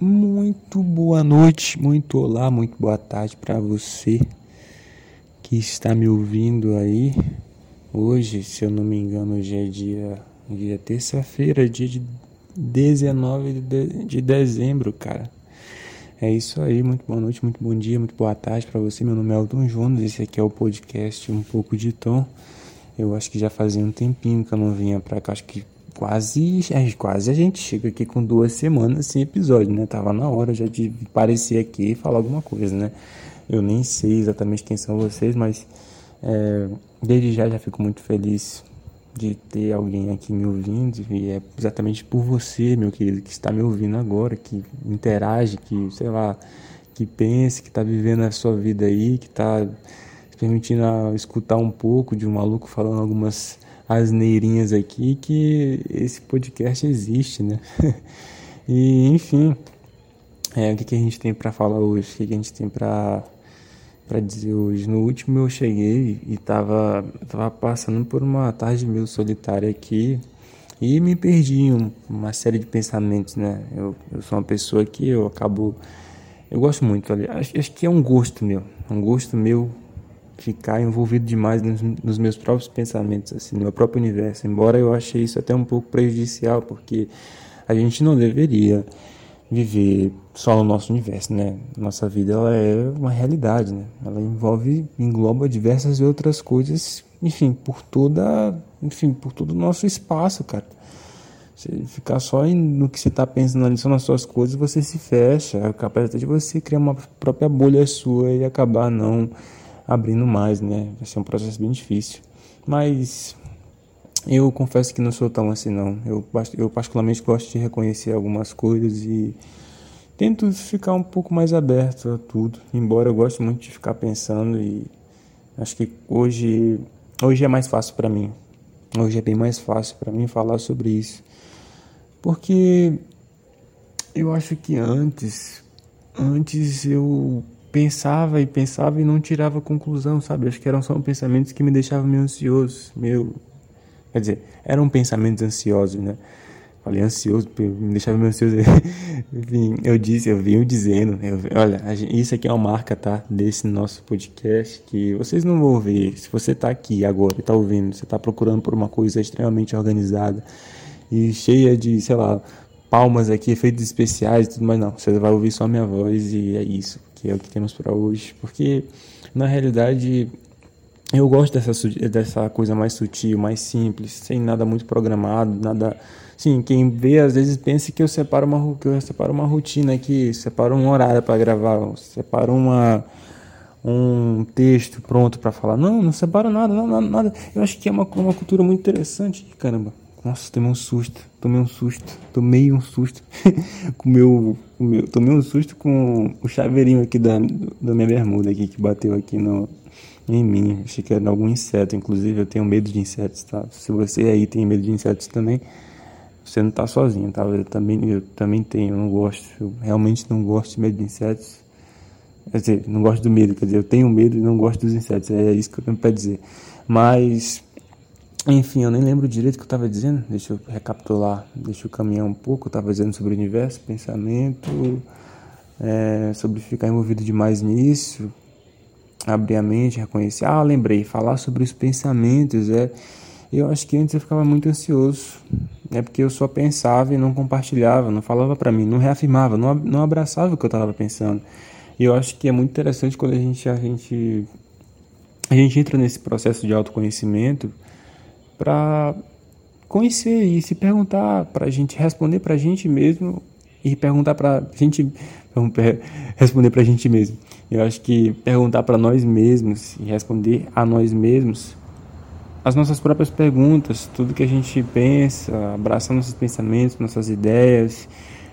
Muito boa noite, muito olá, muito boa tarde para você que está me ouvindo aí. Hoje, se eu não me engano, hoje é dia, dia terça-feira, dia de 19 de, de dezembro, cara. É isso aí, muito boa noite, muito bom dia, muito boa tarde para você. Meu nome é Elton Jonas, esse aqui é o podcast Um pouco de Tom. Eu acho que já fazia um tempinho que eu não vinha pra cá, acho que quase, é, quase a gente chega aqui com duas semanas sem episódio, né? Tava na hora já de aparecer aqui e falar alguma coisa, né? Eu nem sei exatamente quem são vocês, mas é, desde já já fico muito feliz de ter alguém aqui me ouvindo e é exatamente por você, meu querido, que está me ouvindo agora, que interage, que, sei lá, que pense, que está vivendo a sua vida aí, que está permitindo escutar um pouco de um maluco falando algumas asneirinhas aqui que esse podcast existe, né? e enfim, é, o que, que a gente tem para falar hoje? O que, que a gente tem para para dizer hoje? No último eu cheguei e tava, tava passando por uma tarde meio solitária aqui e me perdi em uma série de pensamentos, né? Eu, eu sou uma pessoa que eu acabo. Eu gosto muito, acho, acho que é um gosto meu, um gosto meu ficar envolvido demais nos, nos, meus próprios pensamentos, assim, no meu próprio universo. Embora eu achei isso até um pouco prejudicial, porque a gente não deveria viver só no nosso universo, né? Nossa vida ela é uma realidade, né? Ela envolve, engloba diversas outras coisas, enfim, por toda, enfim, por todo o nosso espaço, cara. Você ficar só no que você está pensando ali, só nas suas coisas, você se fecha. É capaz de você criar uma própria bolha sua e acabar não abrindo mais, né? Vai ser um processo bem difícil. Mas eu confesso que não sou tão assim não. Eu, eu particularmente gosto de reconhecer algumas coisas e tento ficar um pouco mais aberto a tudo. Embora eu goste muito de ficar pensando e acho que hoje hoje é mais fácil para mim. Hoje é bem mais fácil para mim falar sobre isso. Porque eu acho que antes antes eu pensava e pensava e não tirava conclusão, sabe? Acho que eram só pensamentos que me deixavam meio ansioso, meio quer dizer, eram pensamentos ansiosos, né? Falei ansioso, me deixava meio ansioso. Enfim, eu disse, eu vinha dizendo, eu, olha, isso aqui é uma marca, tá? Desse nosso podcast que vocês não vão ver. Se você tá aqui agora e tá ouvindo, você tá procurando por uma coisa extremamente organizada e cheia de, sei lá, palmas aqui, efeitos especiais e tudo mais, não. Você vai ouvir só a minha voz e é isso que é o que temos para hoje, porque na realidade eu gosto dessa, dessa coisa mais sutil, mais simples, sem nada muito programado, nada. Sim, quem vê às vezes pensa que eu separo uma, que eu separo uma rotina aqui, separo um horário para gravar, separo uma, um texto pronto para falar. Não, não separo nada, não, nada, nada. Eu acho que é uma, uma cultura muito interessante, caramba. Nossa, tomei um susto, tomei um susto, tomei um susto com meu, com meu, tomei um susto com o chaveirinho aqui da, da minha bermuda aqui que bateu aqui no, em mim. Achei que era algum inseto, inclusive eu tenho medo de insetos, tá? Se você aí tem medo de insetos também, você não tá sozinho, tá? Eu também, eu também tenho, eu não gosto, eu realmente não gosto de medo de insetos. Quer dizer, não gosto do medo, quer dizer, eu tenho medo e não gosto dos insetos, é isso que eu tenho pra dizer. Mas enfim, eu nem lembro direito o que eu estava dizendo. Deixa eu recapitular, deixa eu caminhar um pouco. Eu estava dizendo sobre o universo, pensamento, é, sobre ficar envolvido demais nisso, abrir a mente, reconhecer. Ah, lembrei, falar sobre os pensamentos. É, eu acho que antes eu ficava muito ansioso. É porque eu só pensava e não compartilhava, não falava para mim, não reafirmava, não, não abraçava o que eu estava pensando. E eu acho que é muito interessante quando a gente, a gente, a gente entra nesse processo de autoconhecimento para conhecer e se perguntar para a gente responder para a gente mesmo e perguntar para a gente responder para a gente mesmo. Eu acho que perguntar para nós mesmos e responder a nós mesmos as nossas próprias perguntas, tudo que a gente pensa, abraçar nossos pensamentos, nossas ideias,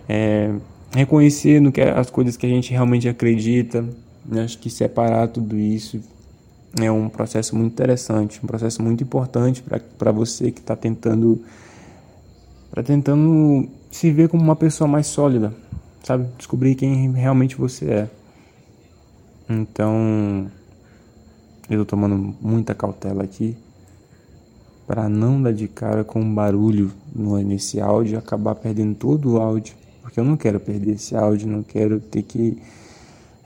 é, reconhecer no que as coisas que a gente realmente acredita. Eu acho que separar tudo isso é um processo muito interessante, um processo muito importante para você que está tentando para tentando se ver como uma pessoa mais sólida, sabe? Descobrir quem realmente você é. Então, eu estou tomando muita cautela aqui para não dar de cara com um barulho nesse áudio e acabar perdendo todo o áudio, porque eu não quero perder esse áudio, não quero ter que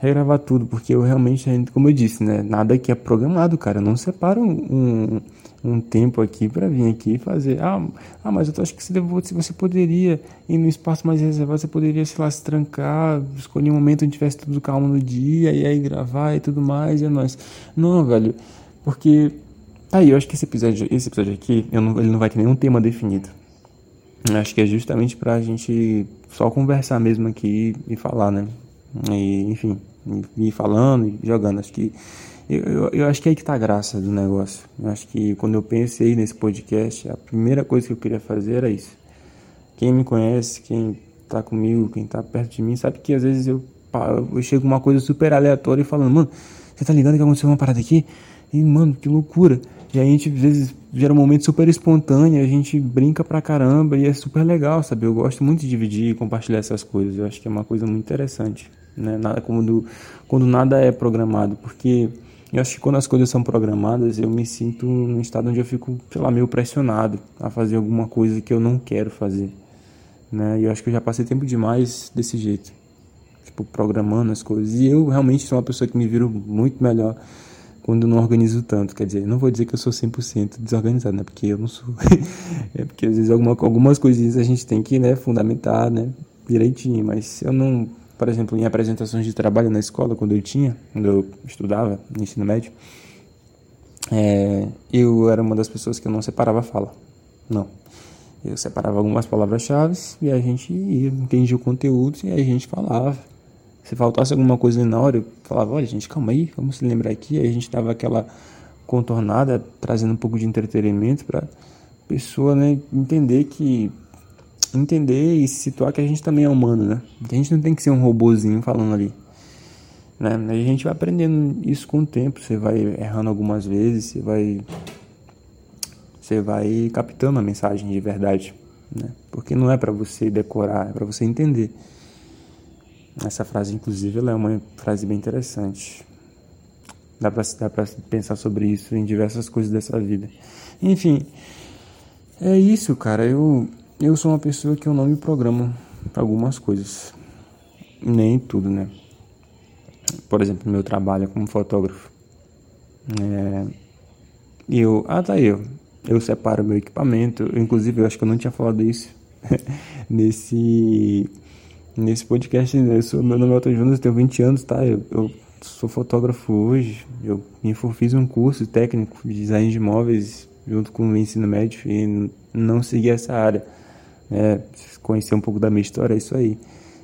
regravar tudo, porque eu realmente, como eu disse, né, nada aqui é programado, cara. Eu não separo um, um, tempo aqui para vir aqui e fazer. Ah, ah, mas eu acho que você, você poderia ir no espaço mais reservado, você poderia, sei lá, se trancar, escolher um momento onde tivesse tudo calmo no dia e aí gravar e tudo mais, e é nóis. Não, velho, porque aí eu acho que esse episódio, esse episódio aqui, não, ele não vai ter nenhum tema definido. Eu acho que é justamente pra gente só conversar mesmo aqui e falar, né? E, enfim, ir falando e jogando. Acho que eu, eu, eu, acho que é aí que tá a graça do negócio. Eu acho que quando eu pensei nesse podcast, a primeira coisa que eu queria fazer era isso. Quem me conhece, quem tá comigo, quem tá perto de mim, sabe que às vezes eu, eu chego uma coisa super aleatória e falando, mano, você tá ligado que aconteceu uma parada aqui? E, mano, que loucura. E a gente, às vezes, gera um momento super espontâneo, a gente brinca pra caramba e é super legal, sabe? Eu gosto muito de dividir e compartilhar essas coisas. Eu acho que é uma coisa muito interessante, né? Nada como do, quando nada é programado, porque eu acho que quando as coisas são programadas, eu me sinto num estado onde eu fico, sei lá, meio pressionado a fazer alguma coisa que eu não quero fazer, né? E eu acho que eu já passei tempo demais desse jeito, tipo, programando as coisas. E eu realmente sou uma pessoa que me viro muito melhor quando não organizo tanto. Quer dizer, não vou dizer que eu sou 100% desorganizado, né? Porque eu não sou. é porque às vezes alguma, algumas coisinhas a gente tem que, né, fundamentar, né, direitinho. Mas eu não, por exemplo, em apresentações de trabalho na escola, quando eu tinha, quando eu estudava no ensino médio, é, eu era uma das pessoas que eu não separava a fala. Não. Eu separava algumas palavras-chave e a gente ia, entendia o conteúdo e a gente falava se faltasse alguma coisa na hora, eu falava, olha gente, calma aí, vamos se lembrar aqui. Aí a gente dava aquela contornada, trazendo um pouco de entretenimento para pessoa, né, entender que entender e se situar que a gente também é humano, né? Que a gente não tem que ser um robozinho falando ali. Né? A gente vai aprendendo isso com o tempo, você vai errando algumas vezes, você vai você vai captando a mensagem de verdade, né? Porque não é para você decorar, é para você entender. Essa frase, inclusive, ela é uma frase bem interessante. Dá pra, dá pra pensar sobre isso em diversas coisas dessa vida. Enfim, é isso, cara. Eu, eu sou uma pessoa que eu não me programo para algumas coisas. Nem tudo, né? Por exemplo, meu trabalho como fotógrafo. É, eu, ah, tá. Eu, eu separo meu equipamento. Inclusive, eu acho que eu não tinha falado isso nesse nesse podcast. Eu sou, meu nome é Otto Jonas, tenho 20 anos, tá? Eu, eu sou fotógrafo hoje. Eu fiz um curso técnico de design de imóveis junto com o ensino médio e não segui essa área. É, conhecer um pouco da minha história, é isso aí.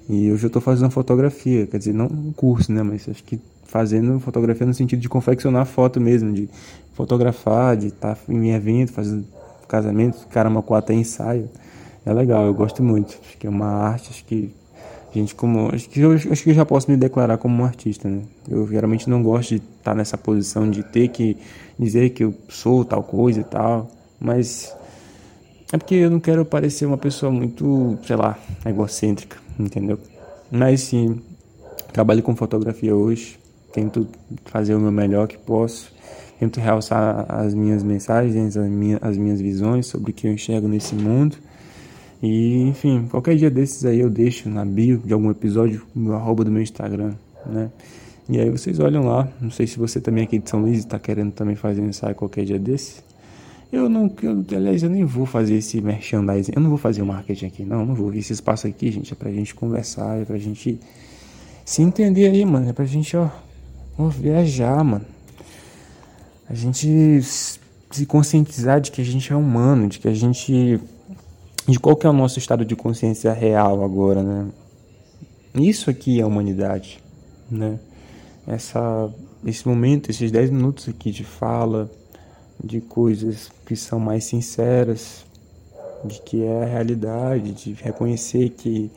E hoje eu estou fazendo fotografia, quer dizer, não um curso, né? Mas acho que fazendo fotografia no sentido de confeccionar foto mesmo, de fotografar, de estar tá em evento, fazendo casamento, caramba, quatro ensaio. É legal, eu gosto muito. Acho que é uma arte, acho que gente como acho que eu, acho que eu já posso me declarar como um artista, né? Eu geralmente não gosto de estar nessa posição de ter que dizer que eu sou tal coisa e tal, mas é porque eu não quero parecer uma pessoa muito, sei lá, egocêntrica, entendeu? Mas sim, trabalho com fotografia hoje, tento fazer o meu melhor que posso, tento realçar as minhas mensagens, as minhas, as minhas visões sobre o que eu enxergo nesse mundo e, enfim, qualquer dia desses aí eu deixo na bio de algum episódio no arroba do meu Instagram, né? E aí vocês olham lá, não sei se você também aqui de São Luís está querendo também fazer um ensaio qualquer dia desse. Eu não, eu, aliás, eu nem vou fazer esse merchandising, eu não vou fazer o marketing aqui, não, não vou. Esse espaço aqui, gente, é pra gente conversar, é pra gente se entender aí, mano, é pra gente, ó, ó viajar, mano. A gente se conscientizar de que a gente é humano, de que a gente de qual que é o nosso estado de consciência real agora, né? Isso aqui é a humanidade, né? Essa, esse momento, esses 10 minutos aqui de fala, de coisas que são mais sinceras, de que é a realidade, de reconhecer que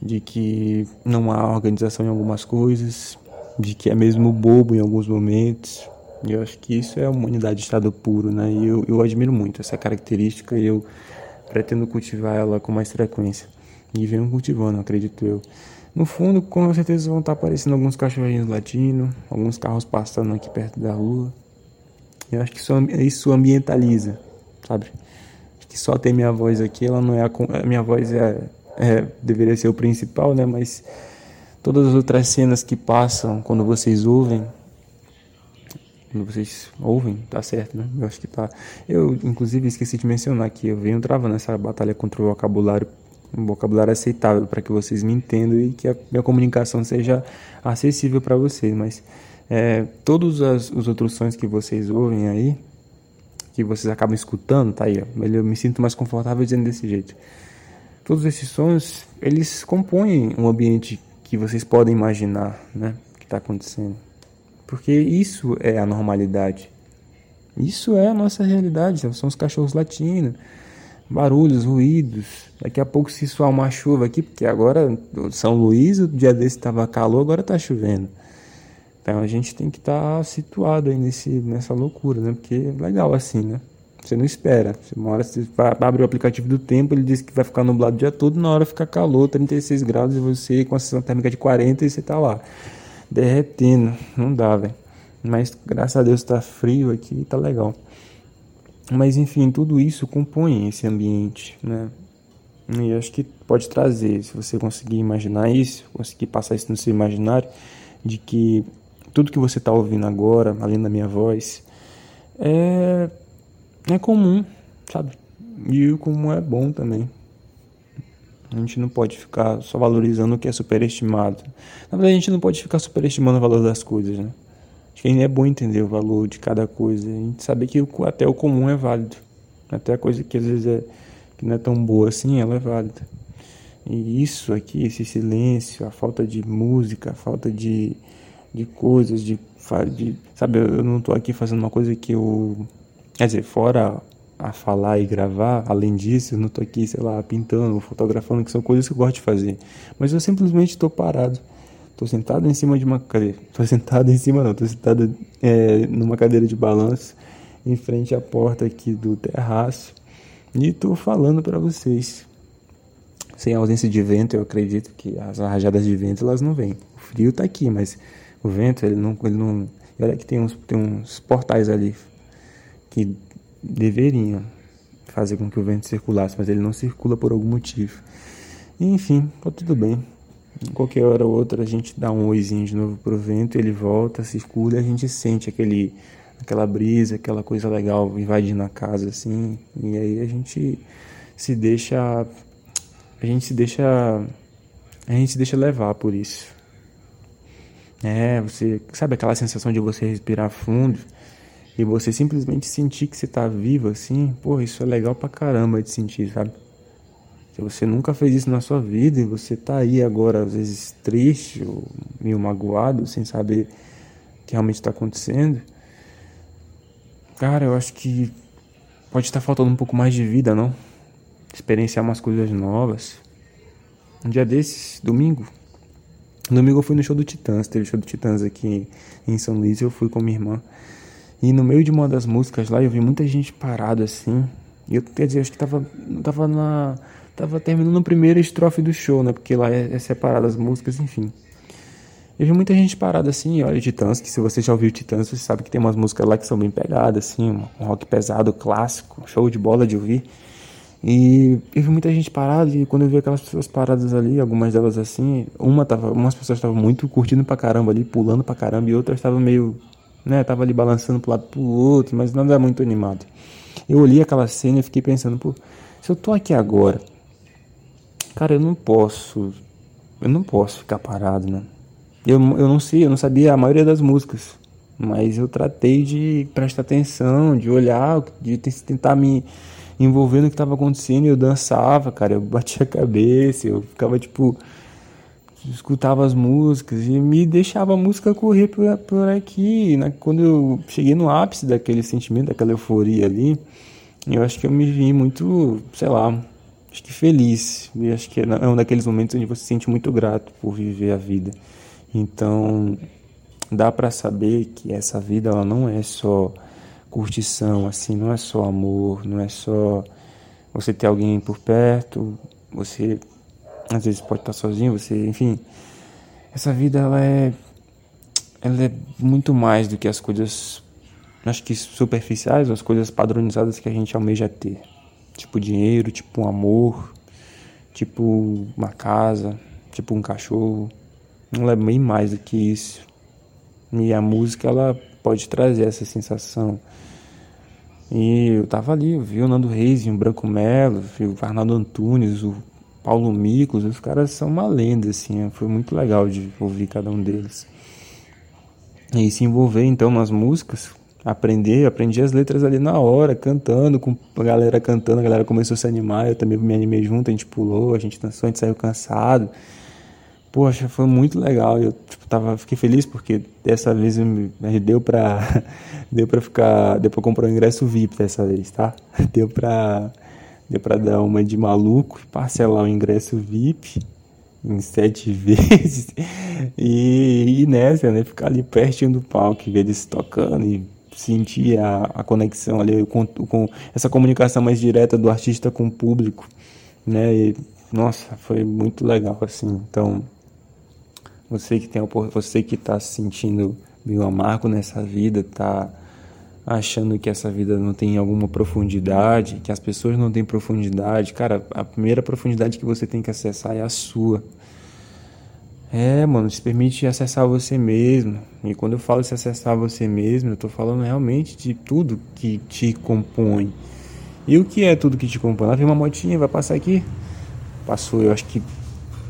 de que não há organização em algumas coisas, de que é mesmo bobo em alguns momentos. E eu acho que isso é a humanidade de estado puro, né? E eu, eu admiro muito essa característica e eu pretendo cultivar ela com mais frequência. E venho cultivando, acredito eu. No fundo, com certeza vão estar aparecendo alguns cachorrinhos latindo, alguns carros passando aqui perto da rua. Eu acho que isso, isso ambientaliza, sabe? Acho que só ter minha voz aqui, ela não é a, a minha voz é, é, deveria ser o principal, né? Mas todas as outras cenas que passam quando vocês ouvem, quando vocês ouvem, tá certo, né? Eu acho que tá. Eu, inclusive, esqueci de mencionar que eu venho travando essa batalha contra o vocabulário, um vocabulário aceitável para que vocês me entendam e que a minha comunicação seja acessível para vocês. Mas é, todos as, os outros sons que vocês ouvem aí, que vocês acabam escutando, tá aí, eu me sinto mais confortável dizendo desse jeito. Todos esses sons, eles compõem um ambiente que vocês podem imaginar, né, que está acontecendo. Porque isso é a normalidade. Isso é a nossa realidade. São os cachorros latindo, barulhos, ruídos. Daqui a pouco se soar uma chuva aqui, porque agora São Luís, o dia desse estava calor, agora está chovendo. Então a gente tem que estar tá situado aí nesse, nessa loucura, né? Porque é legal assim, né? Você não espera. Você, uma hora você abre o aplicativo do tempo, ele diz que vai ficar nublado o dia todo, na hora fica calor, 36 graus, e você com a sensação térmica de 40 e você tá lá derretendo. Não dá, velho. Mas graças a Deus tá frio aqui, tá legal. Mas enfim, tudo isso compõe esse ambiente, né? E acho que pode trazer, se você conseguir imaginar isso, conseguir passar isso no seu imaginário, de que tudo que você está ouvindo agora, além da minha voz, é, é comum, sabe? E o comum é bom também. A gente não pode ficar só valorizando o que é superestimado. Na verdade, a gente não pode ficar superestimando o valor das coisas, né? Acho que é bom entender o valor de cada coisa. A gente saber que até o comum é válido. Até a coisa que às vezes é, que não é tão boa assim, ela é válida. E isso aqui, esse silêncio, a falta de música, a falta de, de coisas, de, de sabe, eu não estou aqui fazendo uma coisa que eu, quer dizer, fora a falar e gravar, além disso, eu não estou aqui, sei lá, pintando, fotografando, que são coisas que eu gosto de fazer. Mas eu simplesmente estou parado. Estou sentado em cima de uma cadeira. Estou sentado em cima, não. Estou sentado é, numa cadeira de balanço, em frente à porta aqui do terraço. E estou falando para vocês. Sem ausência de vento, eu acredito que as rajadas de vento elas não vêm. O frio está aqui, mas o vento ele não, ele não. Olha que tem uns, tem uns portais ali que deveriam fazer com que o vento circulasse, mas ele não circula por algum motivo. enfim, tá tudo bem. Qualquer hora ou outra a gente dá um oizinho de novo pro vento, ele volta, circula e a gente sente aquele, aquela brisa, aquela coisa legal invadindo a casa assim. E aí a gente se deixa. A gente se deixa. A gente se deixa levar por isso. É, você. Sabe aquela sensação de você respirar fundo? e você simplesmente sentir que você está vivo assim, pô, isso é legal pra caramba de sentir, sabe? Se você nunca fez isso na sua vida e você tá aí agora, às vezes triste ou meio magoado, sem saber o que realmente está acontecendo, cara, eu acho que pode estar faltando um pouco mais de vida, não? Experienciar umas coisas novas. Um dia desses, domingo, domingo eu fui no show do Titãs, teve show do Titãs aqui em São Luís, eu fui com minha irmã. E no meio de uma das músicas lá, eu vi muita gente parada assim. E eu, quer dizer, acho que tava, tava na. Tava terminando a primeira estrofe do show, né? Porque lá é, é separado as músicas, enfim. Eu vi muita gente parada assim, olha, Titãs, que se você já ouviu Titãs, você sabe que tem umas músicas lá que são bem pegadas, assim, um rock pesado, clássico, show de bola de ouvir. E eu vi muita gente parada, e quando eu vi aquelas pessoas paradas ali, algumas delas assim, uma tava, umas pessoas estavam muito curtindo pra caramba ali, pulando pra caramba, e outras estavam meio né? Tava ali balançando pro lado pro outro, mas nada muito animado. Eu olhei aquela cena e fiquei pensando, pô, se eu tô aqui agora, cara, eu não posso, eu não posso ficar parado, né? Eu, eu não sei, eu não sabia a maioria das músicas, mas eu tratei de prestar atenção, de olhar, de tentar me envolver no que estava acontecendo. Eu dançava, cara, eu batia a cabeça, eu ficava tipo escutava as músicas e me deixava a música correr por, por aqui. Né? Quando eu cheguei no ápice daquele sentimento, daquela euforia ali, eu acho que eu me vi muito, sei lá, acho que feliz. E acho que é, é um daqueles momentos onde você se sente muito grato por viver a vida. Então, dá para saber que essa vida ela não é só curtição, assim, não é só amor, não é só você ter alguém por perto, você às vezes pode estar sozinho, você, enfim. Essa vida ela é ela é muito mais do que as coisas acho que superficiais, as coisas padronizadas que a gente almeja ter. Tipo dinheiro, tipo um amor, tipo uma casa, tipo um cachorro. Não é bem mais do que isso. E a música ela pode trazer essa sensação. E eu tava ali, eu vi o Nando Reis, o Branco Melo, o Arnaldo Antunes, o Paulo Micos, os caras são uma lenda, assim, foi muito legal de ouvir cada um deles. E se envolver então nas músicas, aprender, aprendi as letras ali na hora, cantando, com a galera cantando, a galera começou a se animar, eu também me animei junto, a gente pulou, a gente dançou, a gente saiu cansado. Poxa, foi muito legal. Eu tipo, tava, fiquei feliz porque dessa vez me, deu pra deu para ficar, deu para comprar um ingresso VIP dessa vez, tá? Deu pra deu para dar uma de maluco, parcelar o ingresso VIP em sete vezes e, e nessa, né, ficar ali pertinho do palco, ver eles tocando e sentir a, a conexão ali com, com essa comunicação mais direta do artista com o público, né? E, nossa, foi muito legal assim. Então, você que tem você que está se sentindo meio amargo nessa vida, tá achando que essa vida não tem alguma profundidade, que as pessoas não têm profundidade, cara, a primeira profundidade que você tem que acessar é a sua. É, mano, se permite acessar você mesmo. E quando eu falo se acessar você mesmo, eu tô falando realmente de tudo que te compõe. E o que é tudo que te compõe? Lá vem uma motinha, vai passar aqui. Passou, eu acho que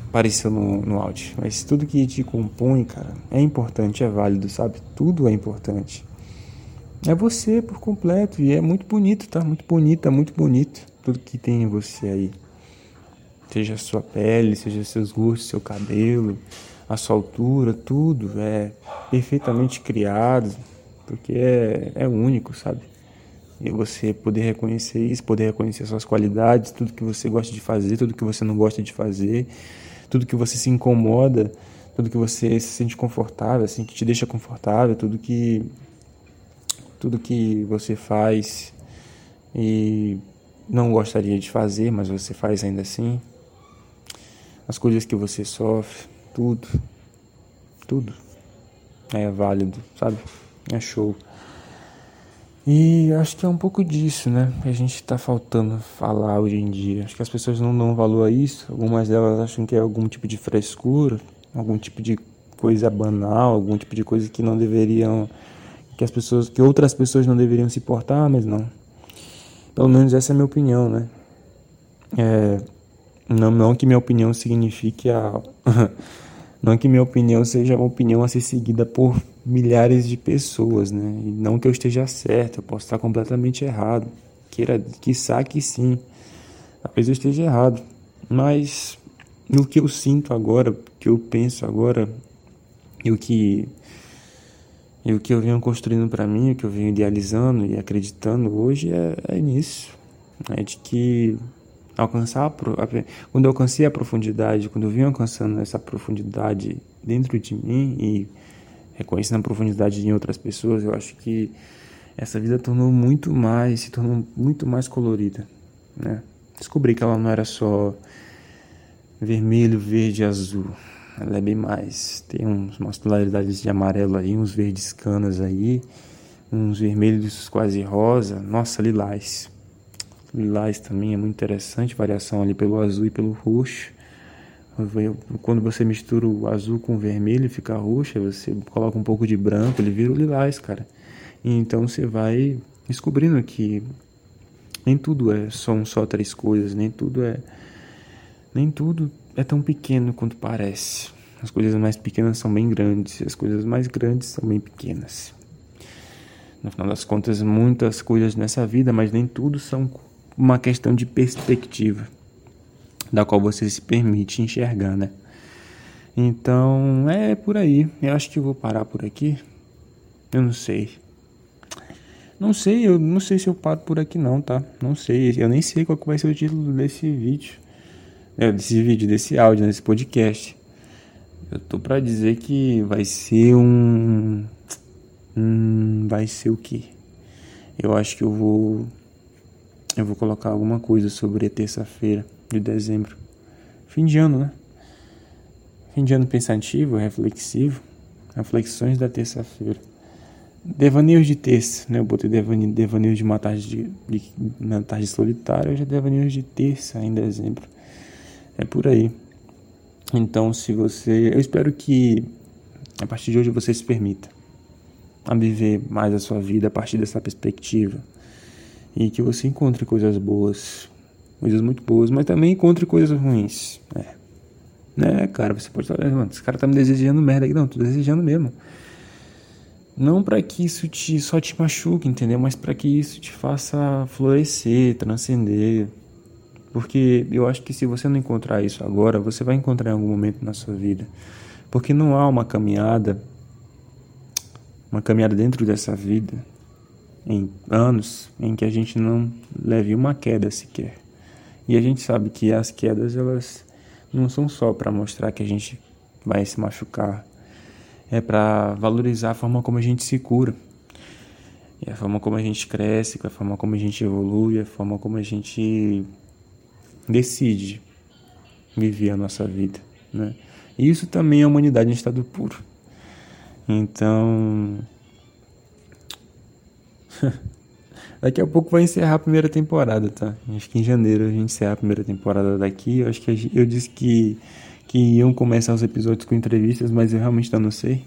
apareceu no, no áudio. Mas tudo que te compõe, cara, é importante, é válido, sabe? Tudo é importante. É você por completo. E é muito bonito, tá? Muito bonito, é muito bonito. Tudo que tem em você aí. Seja a sua pele, seja seus gostos, seu cabelo, a sua altura, tudo é perfeitamente criado. Porque é, é único, sabe? E você poder reconhecer isso, poder reconhecer suas qualidades, tudo que você gosta de fazer, tudo que você não gosta de fazer tudo que você se incomoda, tudo que você se sente confortável, assim, que te deixa confortável, tudo que tudo que você faz e não gostaria de fazer, mas você faz ainda assim. As coisas que você sofre, tudo, tudo é válido, sabe? É show. E acho que é um pouco disso, né? A gente está faltando falar hoje em dia. Acho que as pessoas não dão valor a isso. Algumas delas acham que é algum tipo de frescura, algum tipo de coisa banal, algum tipo de coisa que não deveriam, que as pessoas, que outras pessoas não deveriam se importar, mas não. Pelo menos essa é a minha opinião, né? É, não, não que minha opinião signifique a Não que minha opinião seja uma opinião a ser seguida por milhares de pessoas, né? E não que eu esteja certo, eu posso estar completamente errado. Queira, quiçá que sim. Talvez eu esteja errado. Mas o que eu sinto agora, o que eu penso agora, e o que e o que eu venho construindo para mim, o que eu venho idealizando e acreditando hoje é, é nisso. É de que alcançar a, quando eu alcancei a profundidade, quando eu vim alcançando essa profundidade dentro de mim e reconhecendo a profundidade em outras pessoas, eu acho que essa vida tornou muito mais, se tornou muito mais colorida, né? Descobri que ela não era só vermelho, verde, azul. Ela é bem mais. Tem uns, umas tonalidades de amarelo aí, uns verdes canas aí, uns vermelhos quase rosa. Nossa, lilás lilás também é muito interessante, variação ali pelo azul e pelo roxo. Quando você mistura o azul com o vermelho, fica roxo, você coloca um pouco de branco, ele vira o lilás, cara. E então você vai descobrindo que nem tudo é são só três coisas, nem tudo é nem tudo é tão pequeno quanto parece. As coisas mais pequenas são bem grandes, as coisas mais grandes são bem pequenas. No final das contas, muitas coisas nessa vida, mas nem tudo são uma questão de perspectiva, da qual você se permite enxergar, né? Então, é por aí. Eu acho que eu vou parar por aqui. Eu não sei. Não sei, eu não sei se eu paro por aqui não, tá? Não sei, eu nem sei qual vai ser o título desse vídeo. É, desse vídeo, desse áudio, desse podcast. Eu tô pra dizer que vai ser um... Hum, vai ser o quê? Eu acho que eu vou eu vou colocar alguma coisa sobre a terça-feira de dezembro. Fim de ano, né? Fim de ano pensativo, reflexivo. Reflexões da terça-feira. Devaneios de terça, né? Eu botei devaneio, devaneios de uma tarde, de, de, na tarde solitária, hoje é devaneios de terça em dezembro. É por aí. Então, se você. Eu espero que a partir de hoje você se permita a viver mais a sua vida a partir dessa perspectiva. E que você encontre coisas boas, coisas muito boas, mas também encontre coisas ruins. É. Né, cara, você pode estar, mano, esse cara tá me desejando merda aqui. Não, tô desejando mesmo. Não para que isso te só te machuque, entendeu? Mas para que isso te faça florescer, transcender. Porque eu acho que se você não encontrar isso agora, você vai encontrar em algum momento na sua vida. Porque não há uma caminhada uma caminhada dentro dessa vida em anos em que a gente não leve uma queda sequer. E a gente sabe que as quedas elas não são só para mostrar que a gente vai se machucar, é para valorizar a forma como a gente se cura. E a forma como a gente cresce, a forma como a gente evolui, a forma como a gente decide viver a nossa vida, né? E isso também é humanidade em estado puro. Então. Daqui a pouco vai encerrar a primeira temporada, tá? Acho que em janeiro a gente encerra a primeira temporada daqui. Eu acho que eu disse que, que iam começar os episódios com entrevistas, mas eu realmente não sei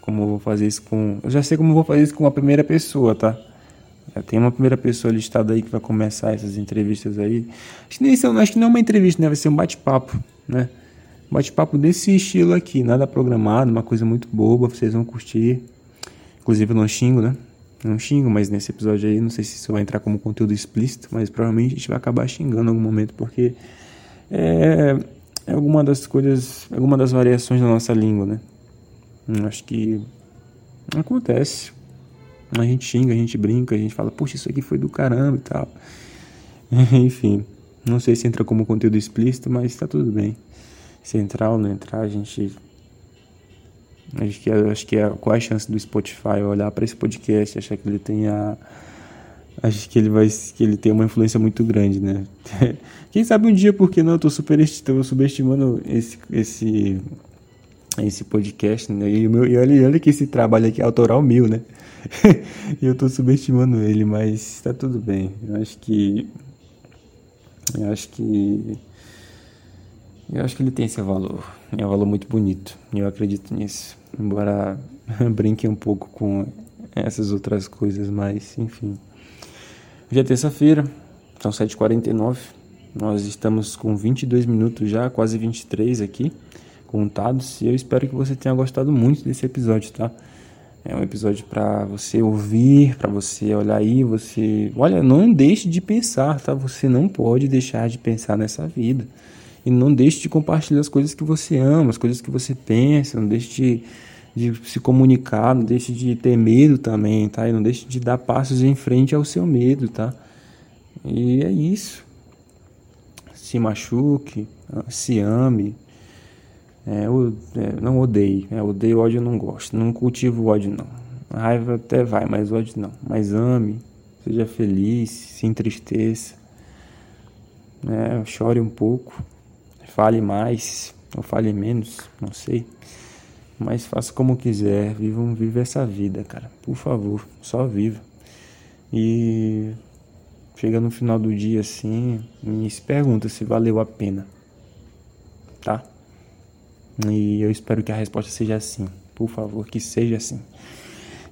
como eu vou fazer isso com. Eu já sei como eu vou fazer isso com a primeira pessoa, tá? Já tem uma primeira pessoa listada aí que vai começar essas entrevistas aí. Acho que, nem, acho que não é uma entrevista, né? Vai ser um bate-papo, né? bate-papo desse estilo aqui, nada programado, uma coisa muito boba, vocês vão curtir. Inclusive eu não xingo, né? Não xingo, mas nesse episódio aí, não sei se isso vai entrar como conteúdo explícito, mas provavelmente a gente vai acabar xingando em algum momento, porque é, é alguma das coisas, alguma das variações da nossa língua, né? Acho que acontece. A gente xinga, a gente brinca, a gente fala, poxa, isso aqui foi do caramba e tal. Enfim, não sei se entra como conteúdo explícito, mas tá tudo bem se entrar ou não entrar, a gente. Acho que, acho que é, qual é a chance do Spotify olhar para esse podcast achar que ele tenha. Acho que ele vai que ele tem uma influência muito grande, né? Quem sabe um dia, porque não? Eu tô, super, tô subestimando esse, esse, esse podcast, né? E, meu, e olha, olha que esse trabalho aqui é autoral meu, né? e eu tô subestimando ele, mas tá tudo bem. Eu acho que. Eu acho que eu acho que ele tem esse valor. É um valor muito bonito. Eu acredito nisso. Embora brinque um pouco com essas outras coisas, mas enfim. Hoje é terça-feira, são 7h49. Nós estamos com 22 minutos já, quase 23 aqui contados. E eu espero que você tenha gostado muito desse episódio, tá? É um episódio para você ouvir, para você olhar aí, você, olha, não deixe de pensar, tá? Você não pode deixar de pensar nessa vida. E não deixe de compartilhar as coisas que você ama, as coisas que você pensa, não deixe de, de se comunicar, não deixe de ter medo também, tá? E não deixe de dar passos em frente ao seu medo, tá? E é isso. Se machuque, se ame. É, eu, é, não odeie. É, odeio ódio, eu não gosto. Não cultivo ódio, não. A raiva até vai, mas ódio não. Mas ame, seja feliz, se entristeça. É, chore um pouco fale mais ou fale menos, não sei. Mas faça como quiser, viva, viva essa vida, cara. Por favor, só viva. E chega no final do dia assim, me se pergunta se valeu a pena. Tá? E eu espero que a resposta seja assim. Por favor, que seja assim.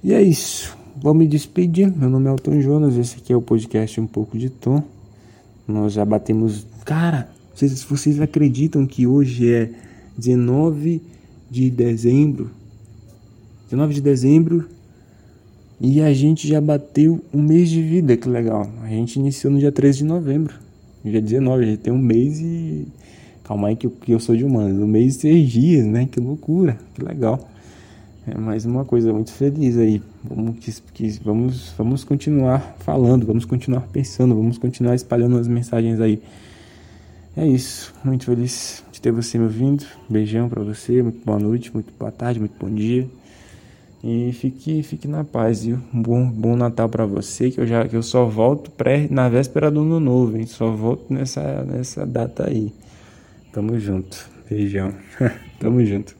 E é isso. Vou me despedir. Meu nome é Elton Jonas. Esse aqui é o podcast Um pouco de Tom. Nós já batemos. Cara, vocês, vocês acreditam que hoje é 19 de dezembro? 19 de dezembro e a gente já bateu um mês de vida, que legal. A gente iniciou no dia 13 de novembro. Dia 19, já tem um mês e. Calma aí que eu, que eu sou de humanos. Um mês e seis dias, né? Que loucura, que legal. É mais uma coisa muito feliz aí. Vamos, que, vamos, vamos continuar falando, vamos continuar pensando, vamos continuar espalhando as mensagens aí. É isso. Muito feliz de ter você me ouvindo. Beijão para você. Muito boa noite, muito boa tarde, muito bom dia. E fique, fique na paz, viu? Um bom, bom Natal para você, que eu já que eu só volto pré na véspera do ano novo, hein? Só volto nessa nessa data aí. Tamo junto. Beijão. Tamo junto.